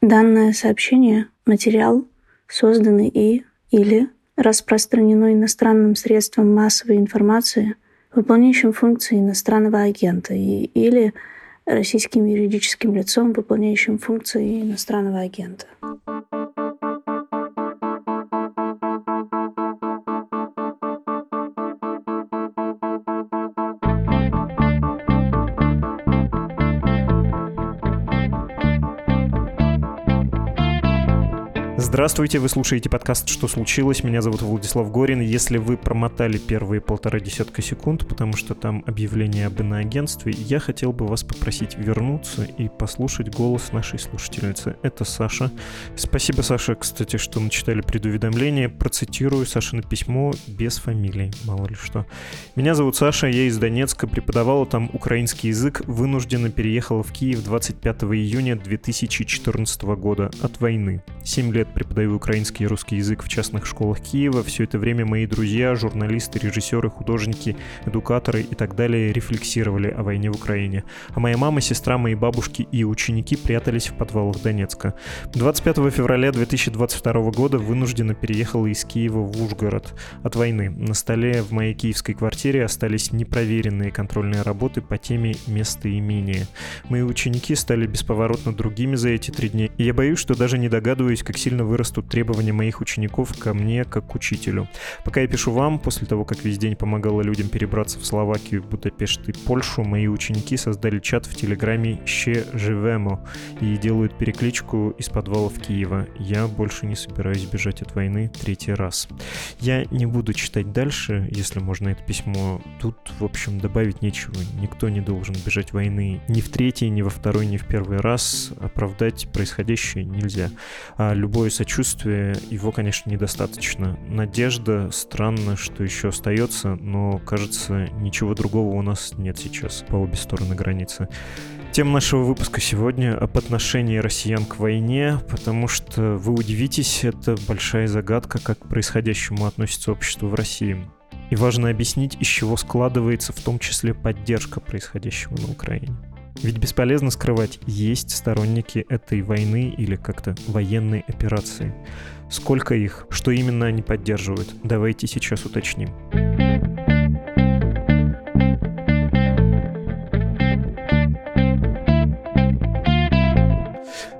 Данное сообщение, материал, созданный и или распространено иностранным средством массовой информации, выполняющим функции иностранного агента и или российским юридическим лицом, выполняющим функции иностранного агента. Здравствуйте, вы слушаете подкаст «Что случилось?». Меня зовут Владислав Горин. Если вы промотали первые полтора десятка секунд, потому что там объявление об иноагентстве, я хотел бы вас попросить вернуться и послушать голос нашей слушательницы. Это Саша. Спасибо, Саша, кстати, что начитали предуведомление. Процитирую Сашино письмо без фамилии, мало ли что. Меня зовут Саша, я из Донецка, преподавала там украинский язык, вынужденно переехала в Киев 25 июня 2014 года от войны. Семь лет преподавала преподаю украинский и русский язык в частных школах Киева. Все это время мои друзья, журналисты, режиссеры, художники, эдукаторы и так далее рефлексировали о войне в Украине. А моя мама, сестра, мои бабушки и ученики прятались в подвалах Донецка. 25 февраля 2022 года вынужденно переехала из Киева в Ужгород от войны. На столе в моей киевской квартире остались непроверенные контрольные работы по теме местоимения. Мои ученики стали бесповоротно другими за эти три дня, и я боюсь, что даже не догадываюсь, как сильно вырастут требования моих учеников ко мне как к учителю. Пока я пишу вам, после того, как весь день помогала людям перебраться в Словакию, Будапешт и Польшу, мои ученики создали чат в Телеграме «Ще живемо» и делают перекличку из подвалов Киева. Я больше не собираюсь бежать от войны третий раз. Я не буду читать дальше, если можно это письмо. Тут, в общем, добавить нечего. Никто не должен бежать войны ни в третий, ни во второй, ни в первый раз. Оправдать происходящее нельзя. А любое сочувствие, его, конечно, недостаточно. Надежда, странно, что еще остается, но, кажется, ничего другого у нас нет сейчас по обе стороны границы. Тема нашего выпуска сегодня об отношении россиян к войне, потому что вы удивитесь, это большая загадка, как к происходящему относится общество в России. И важно объяснить, из чего складывается в том числе поддержка происходящего на Украине. Ведь бесполезно скрывать, есть сторонники этой войны или как-то военной операции. Сколько их, что именно они поддерживают, давайте сейчас уточним.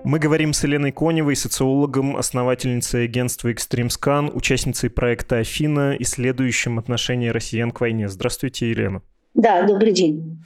Мы говорим с Еленой Коневой, социологом, основательницей агентства ExtremeScan, участницей проекта «Афина», исследующим отношение россиян к войне. Здравствуйте, Елена. Да, добрый день.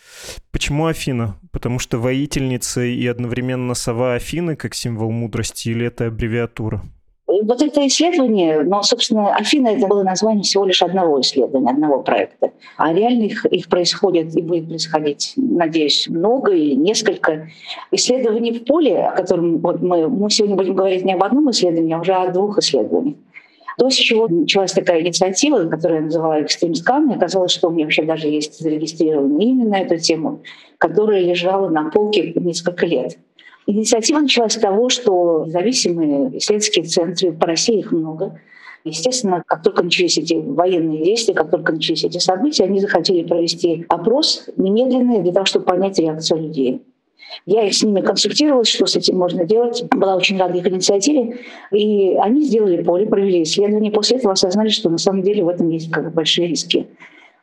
Почему Афина? Потому что воительница и одновременно сова Афины как символ мудрости или это аббревиатура? Вот это исследование, но, собственно, Афина это было название всего лишь одного исследования, одного проекта. А реально их, их происходит и будет происходить, надеюсь, много и несколько исследований в поле, о котором вот мы, мы сегодня будем говорить не об одном исследовании, а уже о двух исследованиях. То, с чего началась такая инициатива, которую я называла Extreme Scan, и оказалось, что у меня вообще даже есть зарегистрированное имя на эту тему, которая лежала на полке несколько лет. Инициатива началась с того, что независимые исследовательские центры, по России их много, Естественно, как только начались эти военные действия, как только начались эти события, они захотели провести опрос немедленный для того, чтобы понять реакцию людей. Я с ними консультировалась, что с этим можно делать. Была очень рада их инициативе. И они сделали поле, провели исследование. После этого осознали, что на самом деле в этом есть как бы большие риски.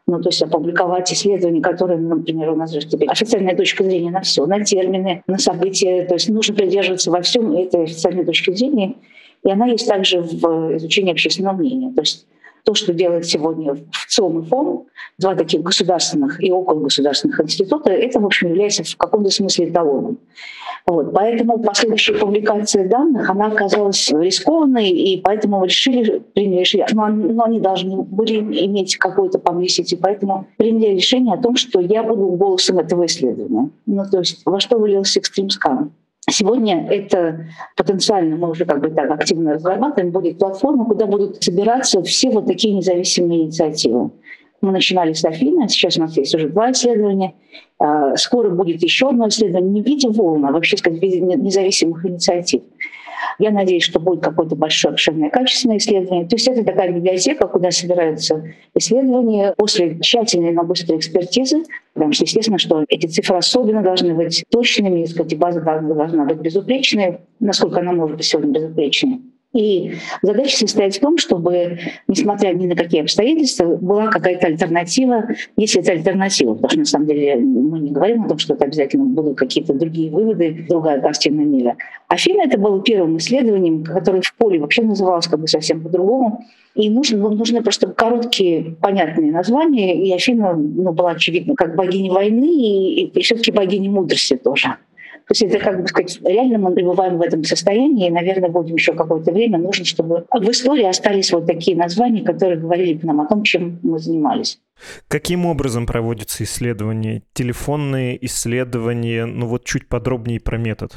Ну, то есть опубликовать исследования, которые, например, у нас же теперь официальная точка зрения на все, на термины, на события. То есть нужно придерживаться во всем этой официальной точки зрения. И она есть также в изучении общественного мнения. То есть то, что делает сегодня в ЦОМ и ФОМ, два таких государственных и около государственных института, это, в общем, является в каком-то смысле эталоном. Вот. Поэтому последующая публикация данных, она оказалась рискованной, и поэтому мы решили, приняли решение, но, но они должны были иметь какой-то publicity, поэтому приняли решение о том, что я буду голосом этого исследования. Ну, то есть во что вылился Extreme Scan. Сегодня это потенциально, мы уже как бы так активно разрабатываем, будет платформа, куда будут собираться все вот такие независимые инициативы. Мы начинали с Афины, сейчас у нас есть уже два исследования. А, скоро будет еще одно исследование не в виде волн, а вообще сказать, в виде независимых инициатив. Я надеюсь, что будет какое-то большое, обширное, качественное исследование. То есть это такая библиотека, куда собираются исследования после тщательной, но быстрой экспертизы, потому что естественно, что эти цифры особенно должны быть точными, сказать, база должна быть безупречной, насколько она может быть сегодня безупречной. И задача состоит в том, чтобы, несмотря ни на какие обстоятельства, была какая-то альтернатива, если это альтернатива, потому что на самом деле мы не говорим о том, что это обязательно будут какие-то другие выводы, другая картина мира. Афина это было первым исследованием, которое в поле вообще называлось как бы совсем по-другому. И нужны, ну, нужны просто короткие, понятные названия. И Афина ну, была, очевидно, как богиня войны и, и, все-таки богиня мудрости тоже. То есть это, как бы сказать, реально мы пребываем в этом состоянии, и, наверное, будем еще какое-то время. Нужно, чтобы в истории остались вот такие названия, которые говорили нам о том, чем мы занимались. Каким образом проводятся исследования? Телефонные исследования? Ну вот чуть подробнее про метод.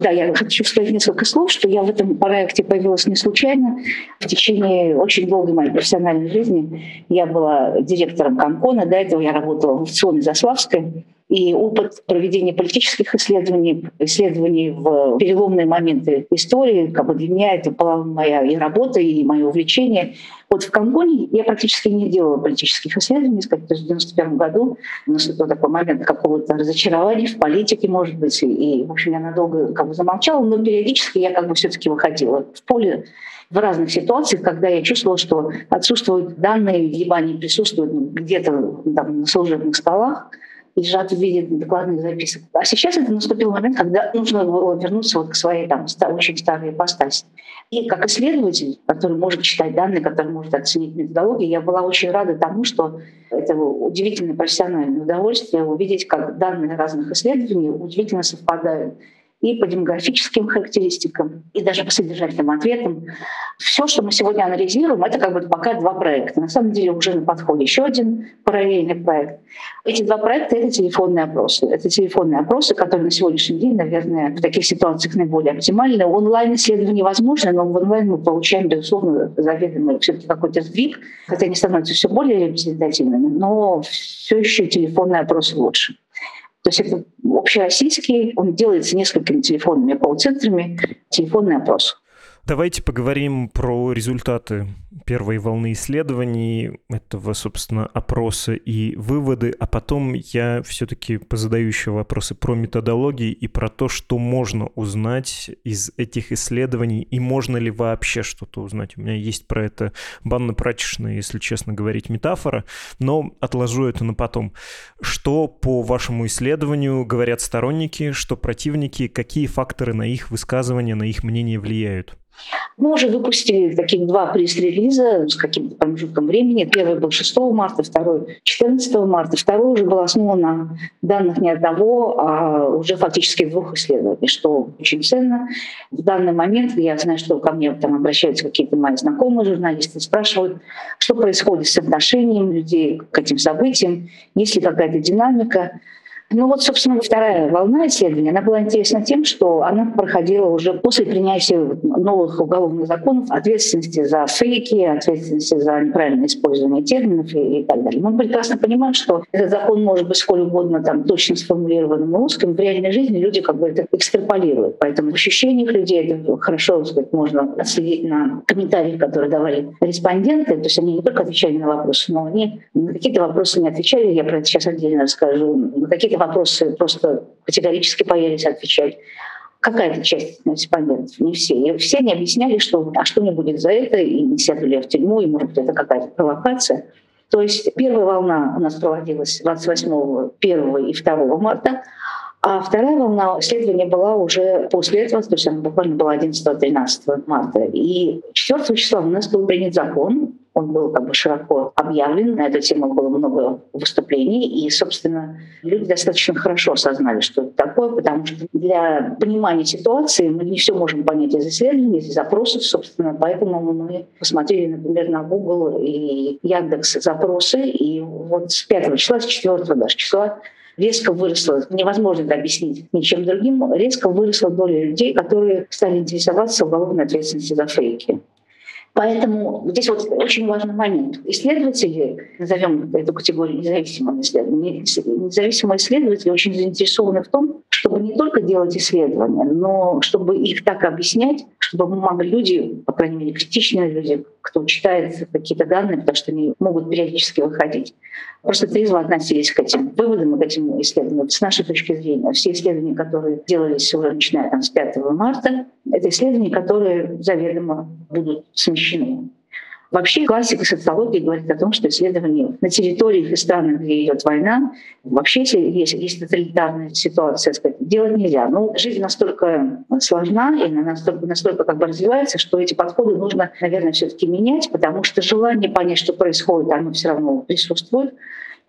Да, я хочу сказать несколько слов, что я в этом проекте появилась не случайно. В течение очень долгой моей профессиональной жизни я была директором Конкона, до этого я работала в аукционе Заславской, и опыт проведения политических исследований, исследований в переломные моменты истории, как бы для меня это была моя и работа, и мое увлечение. Вот в Камбоне я практически не делала политических исследований, есть в 91 году наступил такой момент какого-то разочарования в политике, может быть, и, в общем, я надолго как бы замолчала, но периодически я как бы все-таки выходила в поле в разных ситуациях, когда я чувствовала, что отсутствуют данные, либо они присутствуют где-то там, на служебных столах, лежат в виде докладных записок. А сейчас это наступил момент, когда нужно было вернуться вот к своей там, очень старой ипостаси. И как исследователь, который может читать данные, который может оценить методологию, я была очень рада тому, что это удивительное профессиональное удовольствие увидеть, как данные разных исследований удивительно совпадают и по демографическим характеристикам, и даже по содержательным ответам. Все, что мы сегодня анализируем, это как бы пока два проекта. На самом деле уже на подходе еще один параллельный проект. Эти два проекта — это телефонные опросы. Это телефонные опросы, которые на сегодняшний день, наверное, в таких ситуациях наиболее оптимальны. Онлайн-исследование возможно, но в онлайн мы получаем, безусловно, заведомый все-таки какой-то сдвиг, хотя они становятся все более репрезентативными, но все еще телефонные опросы лучше. То есть это общероссийский, он делается несколькими телефонными колл-центрами, телефонный опрос. Давайте поговорим про результаты первой волны исследований, этого, собственно, опроса и выводы, а потом я все-таки позадаю еще вопросы про методологии и про то, что можно узнать из этих исследований и можно ли вообще что-то узнать. У меня есть про это банно-прачечная, если честно говорить, метафора, но отложу это на потом. Что по вашему исследованию говорят сторонники, что противники, какие факторы на их высказывания, на их мнение влияют? Мы уже выпустили таких два пресс-релиза с каким-то промежутком времени. Первый был 6 марта, второй 14 марта. Второй уже был основан на данных не одного, а уже фактически двух исследований, что очень ценно. В данный момент я знаю, что ко мне там обращаются какие-то мои знакомые журналисты, спрашивают, что происходит с отношением людей к этим событиям, есть ли какая-то динамика. Ну вот, собственно, вторая волна исследования, она была интересна тем, что она проходила уже после принятия новых уголовных законов, ответственности за фейки, ответственности за неправильное использование терминов и, и так далее. Мы прекрасно понимаем, что этот закон может быть сколь угодно там, точно сформулированным русским, в реальной жизни люди как бы это экстраполируют. Поэтому в ощущениях людей это хорошо сказать, можно отследить на комментариях, которые давали респонденты. То есть они не только отвечали на вопросы, но они на какие-то вопросы не отвечали. Я про это сейчас отдельно расскажу. На какие-то вопросы просто категорически боялись отвечать. Какая-то часть респондентов, не все. И все не объясняли, что а что не будет за это, и не сядут ли в тюрьму, и может быть это какая-то провокация. То есть первая волна у нас проводилась 28, 1 и 2 марта, а вторая волна исследования была уже после этого, то есть она буквально была 11-13 марта. И 4 числа у нас был принят закон, он был как бы широко объявлен, на эту тему было много выступлений, и, собственно, люди достаточно хорошо осознали, что это такое, потому что для понимания ситуации мы не все можем понять из исследований, из запросов, собственно, поэтому мы посмотрели, например, на Google и Яндекс запросы, и вот с 5 числа, с 4 даже числа резко выросла, невозможно это объяснить ничем другим, резко выросла доля людей, которые стали интересоваться уголовной ответственностью за фейки. Поэтому здесь вот очень важный момент. Исследователи, назовем эту категорию независимыми исследователями, независимые исследователи очень заинтересованы в том, чтобы не только делать исследования, но чтобы их так объяснять, чтобы могли люди, по крайней мере, критичные люди, кто читает какие-то данные, потому что они могут периодически выходить, просто трезво относились к этим выводам и к этим исследованиям. С нашей точки зрения, все исследования, которые делались уже начиная там, с 5 марта, это исследования, которые заведомо будут смещены. Вообще классика социологии говорит о том, что исследования на территориях и странах, где идет война, вообще, если есть, есть тоталитарная ситуация, сказать, делать нельзя. Но жизнь настолько сложна и она настолько, настолько как бы развивается, что эти подходы нужно, наверное, все-таки менять, потому что желание понять, что происходит, оно все равно присутствует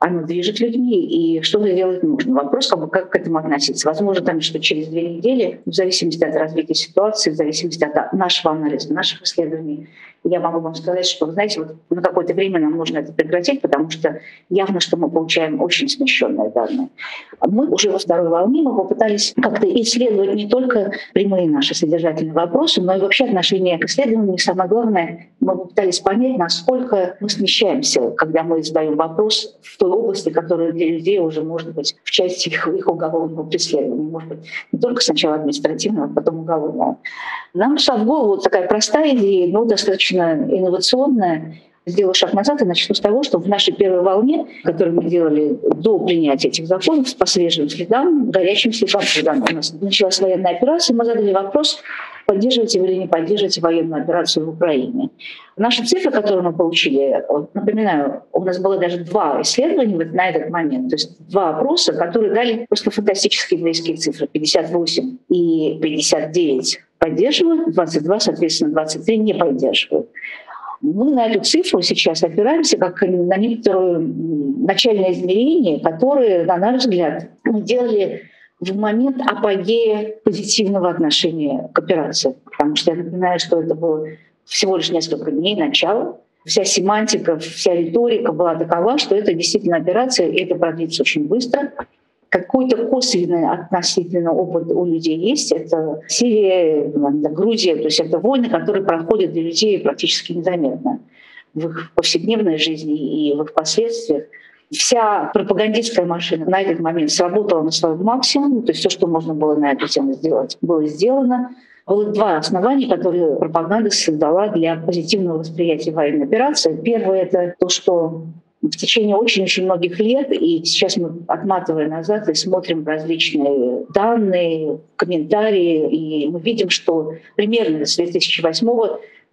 оно движет людьми, и что-то делать нужно. Вопрос, как, бы, как к этому относиться. Возможно, там, что через две недели, в зависимости от развития ситуации, в зависимости от нашего анализа, наших исследований, я могу вам сказать, что, знаете, вот на какое-то время нам нужно это прекратить, потому что явно, что мы получаем очень смещенные данные. Мы уже во второй волне мы попытались как-то исследовать не только прямые наши содержательные вопросы, но и вообще отношения к исследованию. самое главное, мы попытались понять, насколько мы смещаемся, когда мы задаем вопрос в той области, которая для людей уже может быть в части их, их уголовного преследования. Может быть, не только сначала административного, а потом уголовного. Нам шла в голову такая простая идея, но достаточно инновационная. Сделаю шаг назад и начну с того, что в нашей первой волне, которую мы делали до принятия этих законов, по свежим следам, горячим следам, когда у нас началась военная операция, мы задали вопрос, поддерживаете вы или не поддерживаете военную операцию в Украине. Наши цифры, которые мы получили, напоминаю, у нас было даже два исследования вот на этот момент, то есть два опроса, которые дали просто фантастические близкие цифры, 58 и 59 поддерживают, 22, соответственно, 23 не поддерживают. Мы на эту цифру сейчас опираемся как на некоторое начальное измерение, которое, на наш взгляд, мы делали в момент апогея позитивного отношения к операции. Потому что я напоминаю, что это было всего лишь несколько дней начала. Вся семантика, вся риторика была такова, что это действительно операция, и это продлится очень быстро. Какой-то косвенный относительно опыт у людей есть. Это Сирия, Грузия, то есть это войны, которые проходят для людей практически незаметно в их повседневной жизни и в их последствиях вся пропагандистская машина на этот момент сработала на своем максимуме, то есть все, что можно было на эту тему сделать, было сделано. Было два основания, которые пропаганда создала для позитивного восприятия военной операции. Первое — это то, что в течение очень-очень многих лет, и сейчас мы отматываем назад и смотрим различные данные, комментарии, и мы видим, что примерно с 2008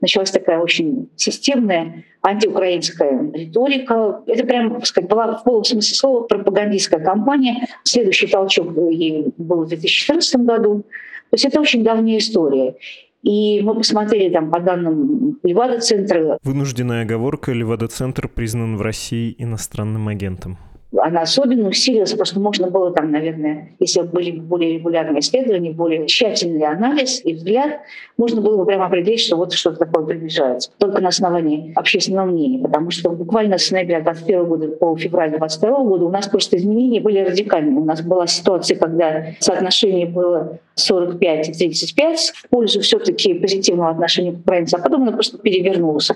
началась такая очень системная антиукраинская риторика. Это прям, так сказать, была в полном смысле слова пропагандистская кампания. Следующий толчок ей был в 2014 году. То есть это очень давняя история. И мы посмотрели там по данным Левада-центра. Вынужденная оговорка, Левада-центр признан в России иностранным агентом она особенно усилилась, просто можно было там, наверное, если были более регулярные исследования, более тщательный анализ и взгляд, можно было бы прямо определить, что вот что-то такое приближается. Только на основании общественного мнения, потому что буквально с ноября 2021 года по февраль 2022 года у нас просто изменения были радикальные. У нас была ситуация, когда соотношение было 45 и 35 в пользу все-таки позитивного отношения к украинцам, а потом оно просто перевернулось.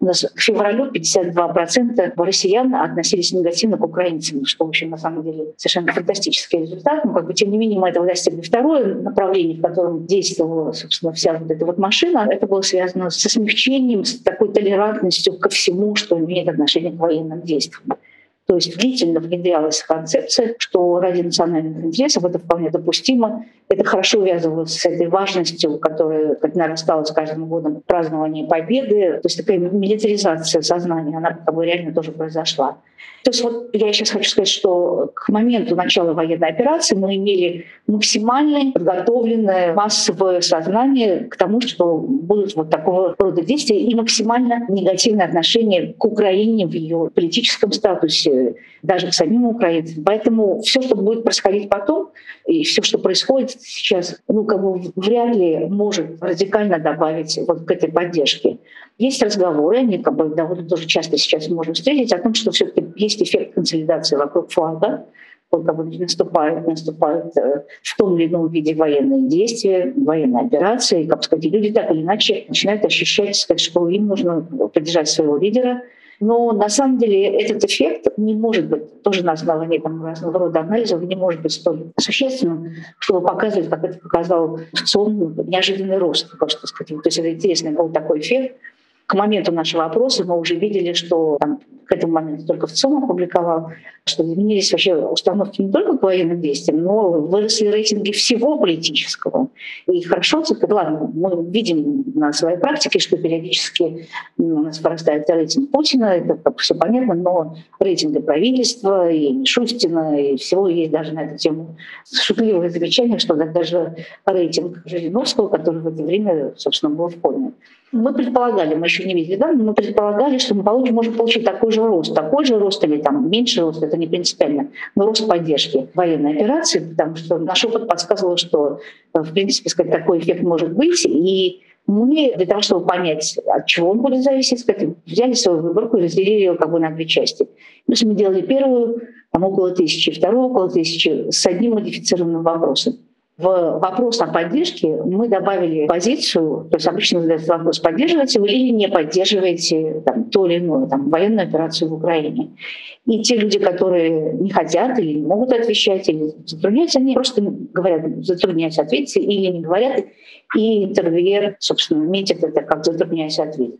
У нас к февралю 52% россиян относились негативно к украинцам, что, в общем, на самом деле совершенно фантастический результат. Но, как бы, тем не менее, мы этого достигли. Второе направление, в котором действовала, собственно, вся вот эта вот машина, это было связано со смягчением, с такой толерантностью ко всему, что имеет отношение к военным действиям. То есть длительно внедрялась концепция, что ради национальных интересов это вполне допустимо. Это хорошо увязывалось с этой важностью, которая как нарастала с каждым годом празднования победы. То есть такая милитаризация сознания, она как бы реально тоже произошла. То есть вот я сейчас хочу сказать, что к моменту начала военной операции мы имели максимально подготовленное массовое сознание к тому, что будут вот такого рода действия и максимально негативное отношение к Украине в ее политическом статусе, даже к самим украинцам. Поэтому все, что будет происходить потом, и все, что происходит сейчас, ну, как бы вряд ли может радикально добавить вот к этой поддержке. Есть разговоры, они как бы довольно тоже часто сейчас можем встретить, о том, что все таки есть эффект консолидации вокруг флага, вот как бы наступают, наступают э, в том или ином виде военные действия, военные операции, как сказать, люди так или иначе начинают ощущать, сказать, что им нужно поддержать своего лидера, но на самом деле этот эффект не может быть, тоже на основании там, разного рода анализов, не может быть столь существенным, чтобы показывать, как это показал сон, неожиданный рост. Просто сказать. То есть это интересный был такой эффект. К моменту нашего опроса мы уже видели, что там, к этому моменту только в ЦИОМ опубликовал, что изменились вообще установки не только к военным действиям, но выросли рейтинги всего политического. И хорошо, ладно, мы видим на своей практике, что периодически у нас вырастает рейтинг Путина, это как все понятно, но рейтинги правительства и Мишустина, и всего есть даже на эту тему шутливое замечание, что даже рейтинг Жириновского, который в это время, собственно, был в форме. Мы предполагали, мы еще не видели да, мы предполагали, что мы получим, можем получить такой же рост, такой же рост или там меньший рост, это не принципиально, но рост поддержки военной операции, потому что наш опыт подсказывал, что э, в принципе сказать, такой эффект может быть, и мы для того, чтобы понять, от чего он будет зависеть, сказать, взяли свою выборку и разделили ее как бы на две части. То есть мы делали первую, там около тысячи, вторую около тысячи с одним модифицированным вопросом. В вопрос о поддержке мы добавили позицию, то есть обычно задается вопрос, поддерживаете вы или не поддерживаете там, то или иное, там, военную операцию в Украине. И те люди, которые не хотят или не могут отвечать, или затрудняются, они просто говорят, затрудняюсь ответить, или не говорят, и интервьюер, собственно, метит это как затрудняюсь ответить.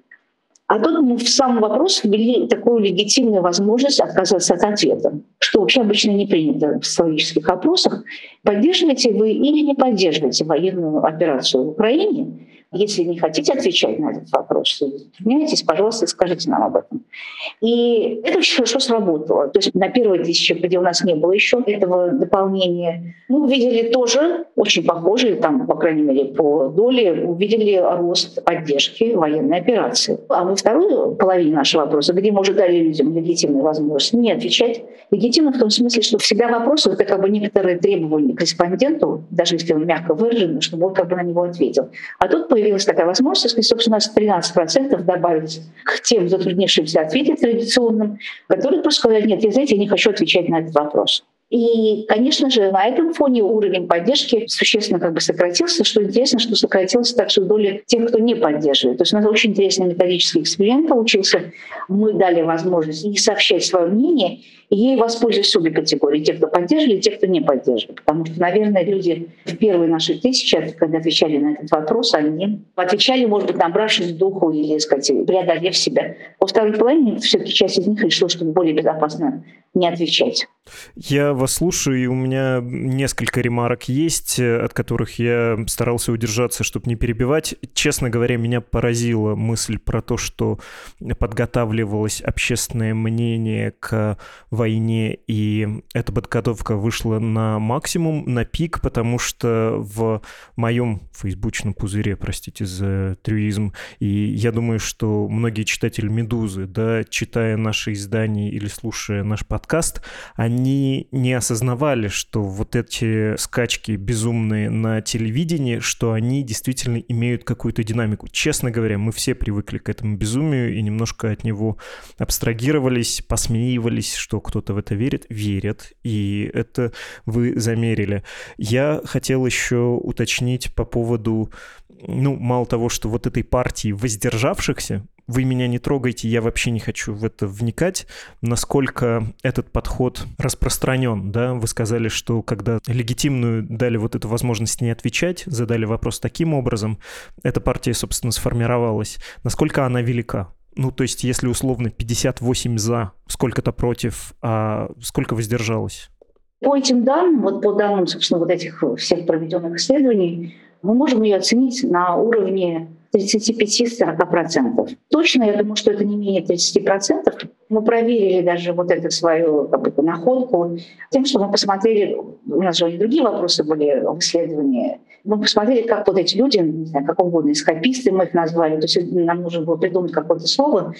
А тут мы в самом вопросе ввели такую легитимную возможность отказаться от ответа, что вообще обычно не принято в социологических опросах. Поддерживаете вы или не поддерживаете военную операцию в Украине? Если не хотите отвечать на этот вопрос, затрудняетесь, пожалуйста, скажите нам об этом. И это очень хорошо сработало. То есть на первой тысяче, где у нас не было еще этого дополнения, мы увидели тоже очень похожие, там, по крайней мере, по доле, увидели рост поддержки военной операции. А во второй половине нашего вопроса, где мы уже дали людям легитимную возможность не отвечать, легитимно в том смысле, что всегда вопрос — это как бы некоторые требования к респонденту, даже если он мягко выражен, чтобы он как бы на него ответил. А тут появилась такая возможность, и, собственно, у нас 13% добавились к тем затруднившимся ответить традиционным, которые просто сказали, нет, я, знаете, я не хочу отвечать на этот вопрос. И, конечно же, на этом фоне уровень поддержки существенно как бы сократился. Что интересно, что сократилась также доля тех, кто не поддерживает. То есть у нас очень интересный методический эксперимент получился. Мы дали возможность не сообщать свое мнение, и ей воспользовались обе категории. Те, кто поддерживали, и те, кто не поддерживали. Потому что, наверное, люди в первые наши тысячи, когда отвечали на этот вопрос, они отвечали, может быть, набравшись духу или, сказать, преодолев себя. Во второй половине все-таки часть из них решила, что более безопасно не отвечать. Я вас слушаю, и у меня несколько ремарок есть, от которых я старался удержаться, чтобы не перебивать. Честно говоря, меня поразила мысль про то, что подготавливалось общественное мнение к войне, и эта подготовка вышла на максимум, на пик, потому что в моем фейсбучном пузыре, простите за трюизм, и я думаю, что многие читатели «Медузы», да, читая наши издания или слушая наш подкаст, они не осознавали, что вот эти скачки безумные на телевидении, что они действительно имеют какую-то динамику. Честно говоря, мы все привыкли к этому безумию и немножко от него абстрагировались, посмеивались, что кто-то в это верит. Верят, и это вы замерили. Я хотел еще уточнить по поводу ну, мало того, что вот этой партии воздержавшихся, вы меня не трогайте, я вообще не хочу в это вникать, насколько этот подход распространен, да, вы сказали, что когда легитимную дали вот эту возможность не отвечать, задали вопрос таким образом, эта партия, собственно, сформировалась, насколько она велика? Ну, то есть, если условно 58 за, сколько-то против, а сколько воздержалось? По этим данным, вот по данным, собственно, вот этих всех проведенных исследований, мы можем ее оценить на уровне 35-40%. Точно, я думаю, что это не менее 30%. Мы проверили даже вот эту свою как бы, находку тем, что мы посмотрели, у нас же и другие вопросы были в исследовании, мы посмотрели, как вот эти люди, не знаю, как угодно, эскаписты мы их назвали, то есть нам нужно было придумать какое-то слово,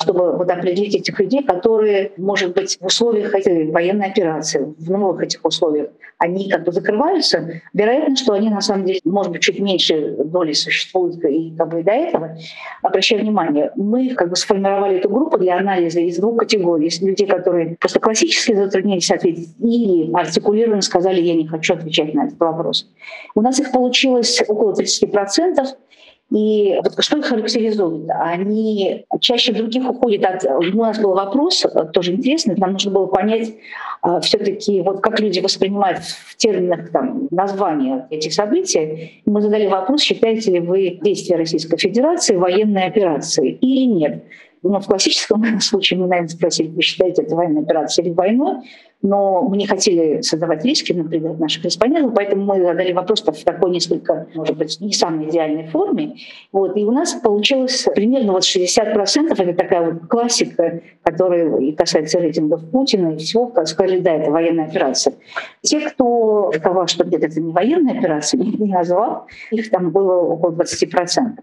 чтобы вот определить этих людей, которые, может быть, в условиях этой военной операции, в новых этих условиях, они как бы закрываются. Вероятно, что они на самом деле, может быть, чуть меньше доли существуют и как бы до этого. Обращаю внимание, мы как бы сформировали эту группу для анализа из двух категорий. Есть люди, которые просто классически затруднились ответить или артикулированно сказали, я не хочу отвечать на этот вопрос. У нас их получилось около 30%. И вот что их характеризует? Они чаще других уходят от... У нас был вопрос, тоже интересный, нам нужно было понять а, все таки вот как люди воспринимают в терминах там, названия этих событий. Мы задали вопрос, считаете ли вы действия Российской Федерации военной операцией или нет. Ну, в классическом случае мы, наверное, спросили, вы считаете это военной операцией или войной? Но мы не хотели создавать риски, например, наших респондентов, поэтому мы задали вопрос в такой несколько, может быть, не самой идеальной форме. Вот, и у нас получилось примерно вот 60%, это такая вот классика, которая и касается рейтингов Путина и всего, сказали, да, это военная операция. Те, кто сказал, что где-то это не военная операция, не назвал, их там было около 20%.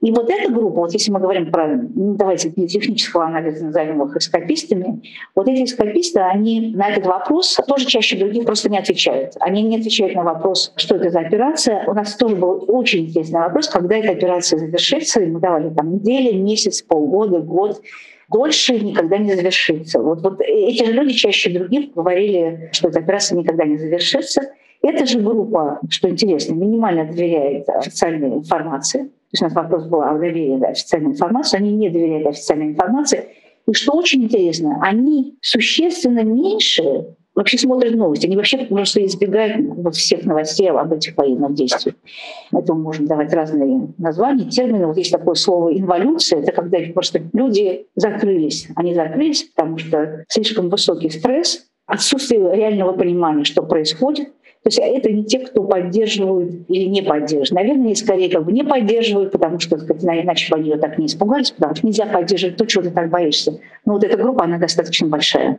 И вот эта группа, вот если мы говорим про, ну, давайте технического анализа назовем их эскапистами, вот эти эскаписты, они на этот вопрос тоже чаще других просто не отвечают. Они не отвечают на вопрос, что это за операция. У нас тоже был очень интересный вопрос, когда эта операция завершится. И мы давали там неделю, месяц, полгода, год дольше никогда не завершится. Вот, вот эти же люди чаще других говорили, что эта операция никогда не завершится. Эта же группа, что интересно, минимально доверяет официальной информации есть у нас вопрос был о доверии да, официальной информации, они не доверяли официальной информации. И что очень интересно, они существенно меньше вообще смотрят новости. Они вообще просто избегают вот всех новостей об этих военных действиях. Этому можно давать разные названия, термины. Вот есть такое слово «инволюция». Это когда просто люди закрылись. Они закрылись, потому что слишком высокий стресс, отсутствие реального понимания, что происходит – то есть это не те, кто поддерживают или не поддерживают. Наверное, скорее как бы не поддерживают, потому что, сказать, иначе бы они ее так не испугались, потому что нельзя поддерживать то, чего ты так боишься. Но вот эта группа, она достаточно большая.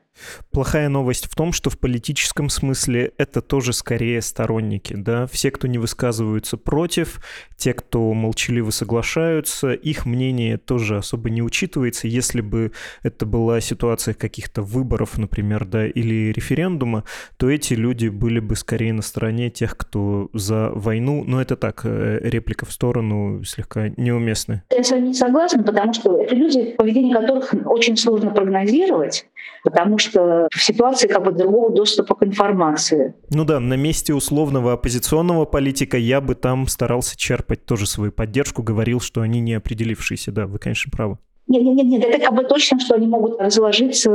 Плохая новость в том, что в политическом смысле это тоже скорее сторонники. Да? Все, кто не высказываются против, те, кто молчаливо соглашаются, их мнение тоже особо не учитывается. Если бы это была ситуация каких-то выборов, например, да, или референдума, то эти люди были бы скорее на стороне тех, кто за войну. Но это так, э, реплика в сторону слегка неуместная. Я с вами не согласна, потому что это люди, поведение которых очень сложно прогнозировать, потому что в ситуации как бы другого доступа к информации. Ну да, на месте условного оппозиционного политика я бы там старался черпать тоже свою поддержку, говорил, что они не определившиеся. Да, вы, конечно, правы. Нет, нет, нет, нет, это как бы точно, что они могут разложиться,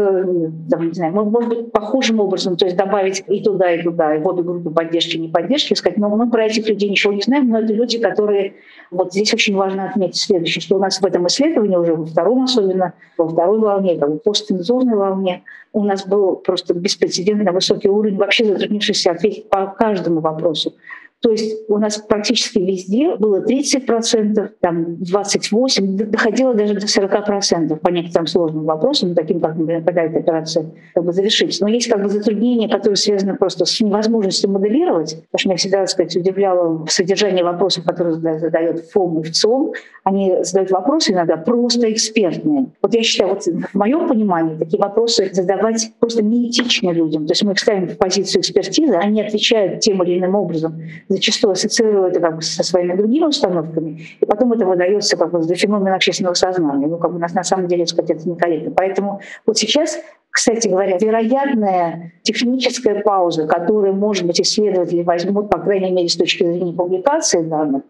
там, не знаю, может быть, похожим образом, то есть добавить и туда, и туда, и в обе группы поддержки, не поддержки, сказать, но мы про этих людей ничего не знаем, но это люди, которые, вот здесь очень важно отметить следующее, что у нас в этом исследовании уже во втором особенно, во второй волне, как бы постцензурной волне, у нас был просто беспрецедентно высокий уровень вообще затруднившийся ответить по каждому вопросу. То есть у нас практически везде было 30%, там 28%, доходило даже до 40% по некоторым сложным вопросам, таким как, например, когда эта операция как бы завершится. Но есть как бы затруднения, которые связаны просто с невозможностью моделировать, потому что меня всегда, так сказать, удивляло содержание вопросов, которые задает ФОМ и ВЦИОМ. Они задают вопросы иногда просто экспертные. Вот я считаю, вот в моем понимании такие вопросы задавать просто неэтично людям. То есть мы их ставим в позицию экспертизы, они отвечают тем или иным образом зачастую ассоциируют это как бы со своими другими установками, и потом это выдается как бы за феномен общественного сознания. Ну, как бы на, на самом деле, сказать, это некорректно. Поэтому вот сейчас кстати говоря, вероятная техническая пауза, которую, может быть, исследователи возьмут, по крайней мере, с точки зрения публикации данных,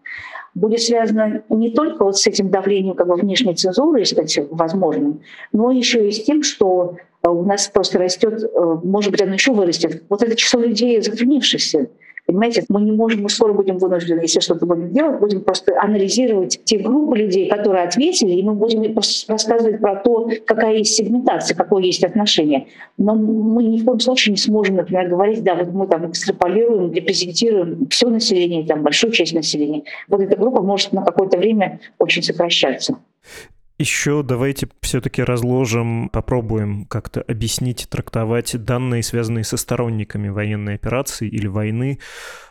будет связана не только вот с этим давлением как бы, внешней цензуры, кстати, возможным, но еще и с тем, что у нас просто растет, э, может быть, оно еще вырастет, вот это число людей, затруднившихся Понимаете, мы не можем, мы скоро будем вынуждены, если что-то будем делать, будем просто анализировать те группы людей, которые ответили, и мы будем рассказывать про то, какая есть сегментация, какое есть отношение. Но мы ни в коем случае не сможем, например, говорить, да, вот мы там экстраполируем, репрезентируем все население, там большую часть населения. Вот эта группа может на какое-то время очень сокращаться. Еще давайте все-таки разложим, попробуем как-то объяснить, трактовать данные, связанные со сторонниками военной операции или войны.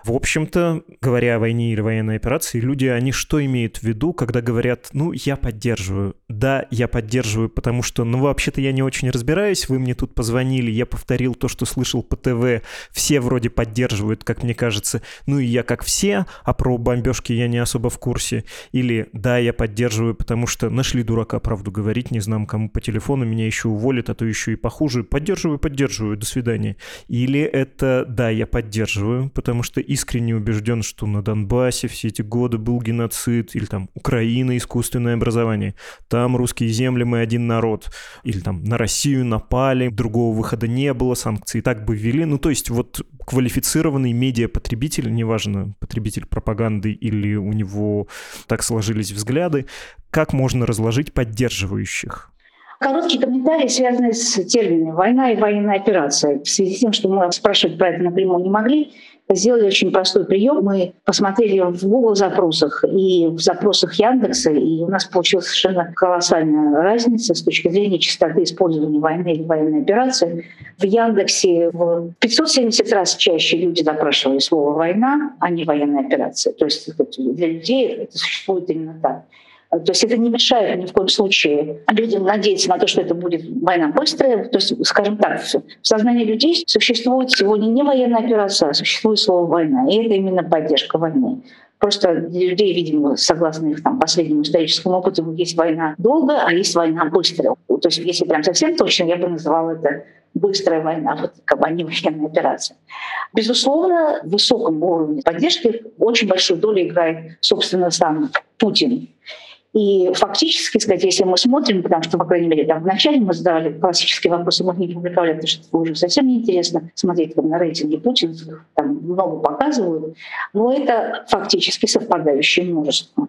В общем-то, говоря о войне или военной операции, люди, они что имеют в виду, когда говорят, ну, я поддерживаю. Да, я поддерживаю, потому что, ну, вообще-то я не очень разбираюсь, вы мне тут позвонили, я повторил то, что слышал по ТВ, все вроде поддерживают, как мне кажется, ну и я как все, а про бомбежки я не особо в курсе. Или, да, я поддерживаю, потому что нашли дурака правду говорить, не знам кому по телефону, меня еще уволят, а то еще и похуже. Поддерживаю, поддерживаю, до свидания. Или это, да, я поддерживаю, потому что искренне убежден, что на Донбассе все эти годы был геноцид, или там Украина, искусственное образование, там русские земли, мы один народ, или там на Россию напали, другого выхода не было, санкции так бы ввели. Ну, то есть вот квалифицированный медиапотребитель, неважно, потребитель пропаганды или у него так сложились взгляды, как можно разложить поддерживающих? Короткий комментарий, связанный с терминами «война» и «военная операция». В связи с тем, что мы спрашивать про это напрямую не могли, сделали очень простой прием. Мы посмотрели в Google запросах и в запросах Яндекса, и у нас получилась совершенно колоссальная разница с точки зрения частоты использования войны или военной операции. В Яндексе в 570 раз чаще люди запрашивали слово «война», а не «военная операция». То есть для людей это существует именно так. То есть это не мешает ни в коем случае людям надеяться на то, что это будет война быстрая. То есть, скажем так, в сознании людей существует сегодня не военная операция, а существует слово «война». И это именно поддержка войны. Просто людей, видимо, согласно их там, последнему историческому опыту, есть война долго, а есть война быстрая. То есть если прям совсем точно, я бы называла это быстрая война, вот как бы а военная операция. Безусловно, в высоком уровне поддержки очень большую долю играет, собственно, сам Путин. И фактически, сказать, если мы смотрим, потому что, по крайней мере, там вначале мы задавали классические вопросы, мы их не публиковали, потому что это уже совсем неинтересно смотреть там, на рейтинги Путина, там много показывают, но это фактически совпадающее множество.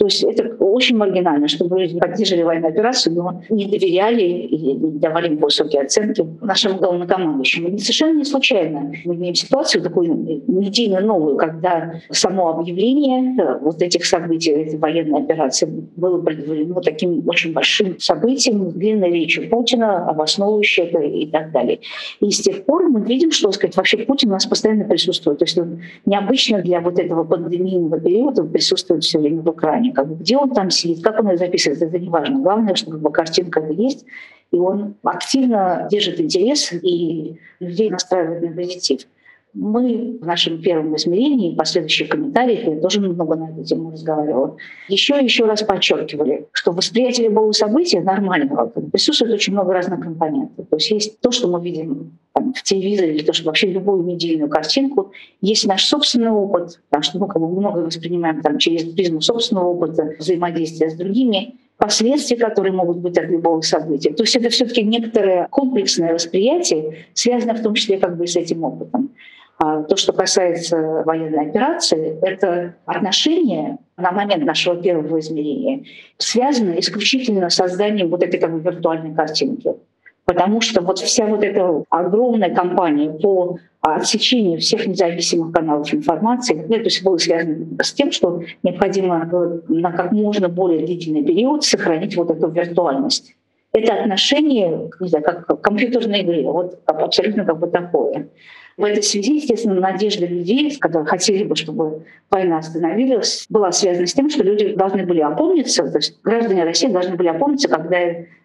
То есть это очень маргинально, чтобы люди поддерживали военную операцию, но не доверяли и не давали им высокие оценки нашему главнокомандующему. И совершенно не случайно мы имеем ситуацию такую медийно новую, когда само объявление э, вот этих событий, этой военной операции было предварено таким очень большим событием, длинной речью Путина, обосновывающей это и так далее. И с тех пор мы видим, что сказать, вообще Путин у нас постоянно присутствует. То есть необычно для вот этого пандемийного периода присутствует все время в Украине как бы, где он там сидит, как он ее записывает, это не важно. Главное, что как бы, картинка есть, и он активно держит интерес и людей настраивает на позитив. Мы в нашем первом измерении, в последующих комментариях, я тоже много на эту тему разговаривала, еще и еще раз подчеркивали, что восприятие любого события нормального присутствует очень много разных компонентов. То есть есть то, что мы видим там, в телевизоре, или то, что вообще любую медийную картинку, есть наш собственный опыт, потому что мы как бы много воспринимаем там, через призму собственного опыта, взаимодействия с другими, последствия, которые могут быть от любого события. То есть это все-таки некоторое комплексное восприятие, связанное в том числе как бы с этим опытом. А то, что касается военной операции, это отношение на момент нашего первого измерения связано исключительно с созданием вот этой как бы виртуальной картинки. Потому что вот вся вот эта огромная кампания по отсечению всех независимых каналов информации, ну, то есть было связано с тем, что необходимо на как можно более длительный период сохранить вот эту виртуальность. Это отношение, не знаю, как к компьютерной игре, вот абсолютно как бы такое. В этой связи, естественно, надежда людей, которые хотели бы, чтобы война остановилась, была связана с тем, что люди должны были опомниться, то есть граждане России должны были опомниться, когда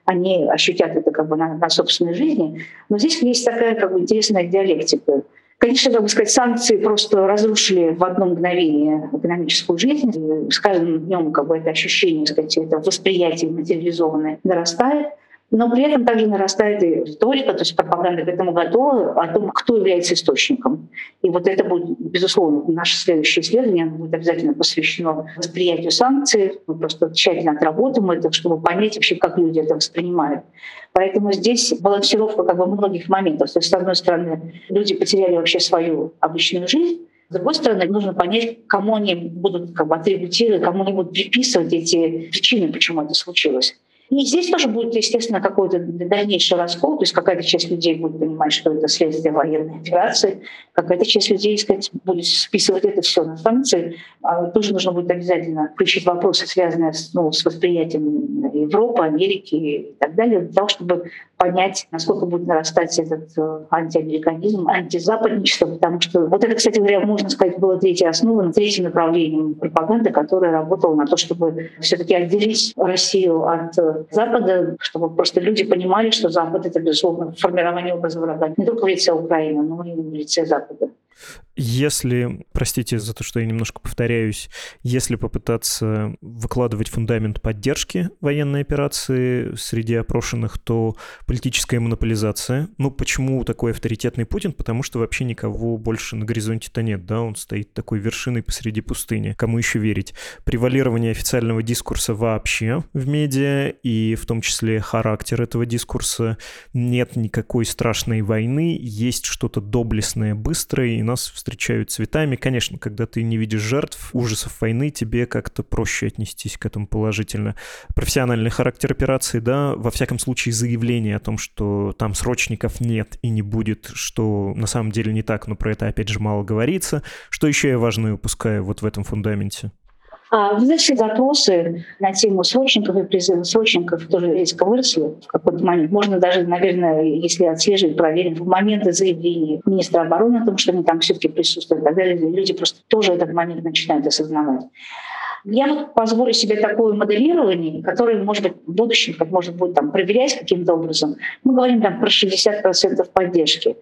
они ощутят это как бы на, на собственной жизни. Но здесь есть такая как бы интересная диалектика. Конечно, как бы сказать, санкции просто разрушили в одно мгновение экономическую жизнь. И с каждым днем как бы это ощущение, сказать, это восприятие материализованное нарастает. Но при этом также нарастает и риторика, то есть пропаганда к этому готова, о том, кто является источником. И вот это будет, безусловно, наше следующее исследование оно будет обязательно посвящено восприятию санкций. Мы просто тщательно отработаем это, чтобы понять вообще, как люди это воспринимают. Поэтому здесь балансировка как бы многих моментов. То есть, с одной стороны, люди потеряли вообще свою обычную жизнь, с другой стороны, нужно понять, кому они будут как бы, атрибутировать, кому они будут приписывать эти причины, почему это случилось. И здесь тоже будет, естественно, какой-то дальнейший раскол, то есть какая-то часть людей будет понимать, что это следствие военной операции, какая-то часть людей, сказать, будет списывать это все на санкции. А тоже нужно будет обязательно включить вопросы, связанные с, ну, с восприятием Европы, Америки и так далее, для того, чтобы понять, насколько будет нарастать этот э, антиамериканизм, антизападничество, потому что вот это, кстати говоря, можно сказать, было третьей основой, третьим направлением пропаганды, которая работала на то, чтобы все-таки отделить Россию от э, Запада, чтобы просто люди понимали, что Запад — это, безусловно, формирование образа врага не только в лице Украины, но и в лице Запада. Если, простите за то, что я немножко повторяюсь, если попытаться выкладывать фундамент поддержки военной операции среди опрошенных, то политическая монополизация. Ну, почему такой авторитетный Путин? Потому что вообще никого больше на горизонте-то нет, да, он стоит такой вершиной посреди пустыни. Кому еще верить? Превалирование официального дискурса вообще в медиа, и в том числе характер этого дискурса. Нет никакой страшной войны, есть что-то доблестное, быстрое, нас встречают цветами. Конечно, когда ты не видишь жертв, ужасов войны, тебе как-то проще отнестись к этому положительно. Профессиональный характер операции, да, во всяком случае заявление о том, что там срочников нет и не будет, что на самом деле не так, но про это опять же мало говорится. Что еще я важное упускаю вот в этом фундаменте? А, знаете, запросы на тему срочников и призывы срочников тоже резко выросли в какой-то момент. Можно даже, наверное, если отслеживать, проверить, в моменты заявления министра обороны о том, что они там все-таки присутствуют и так далее, люди просто тоже этот момент начинают осознавать. Я вот позволю себе такое моделирование, которое, может быть, в будущем, как может быть, там, проверять каким-то образом. Мы говорим там про 60% поддержки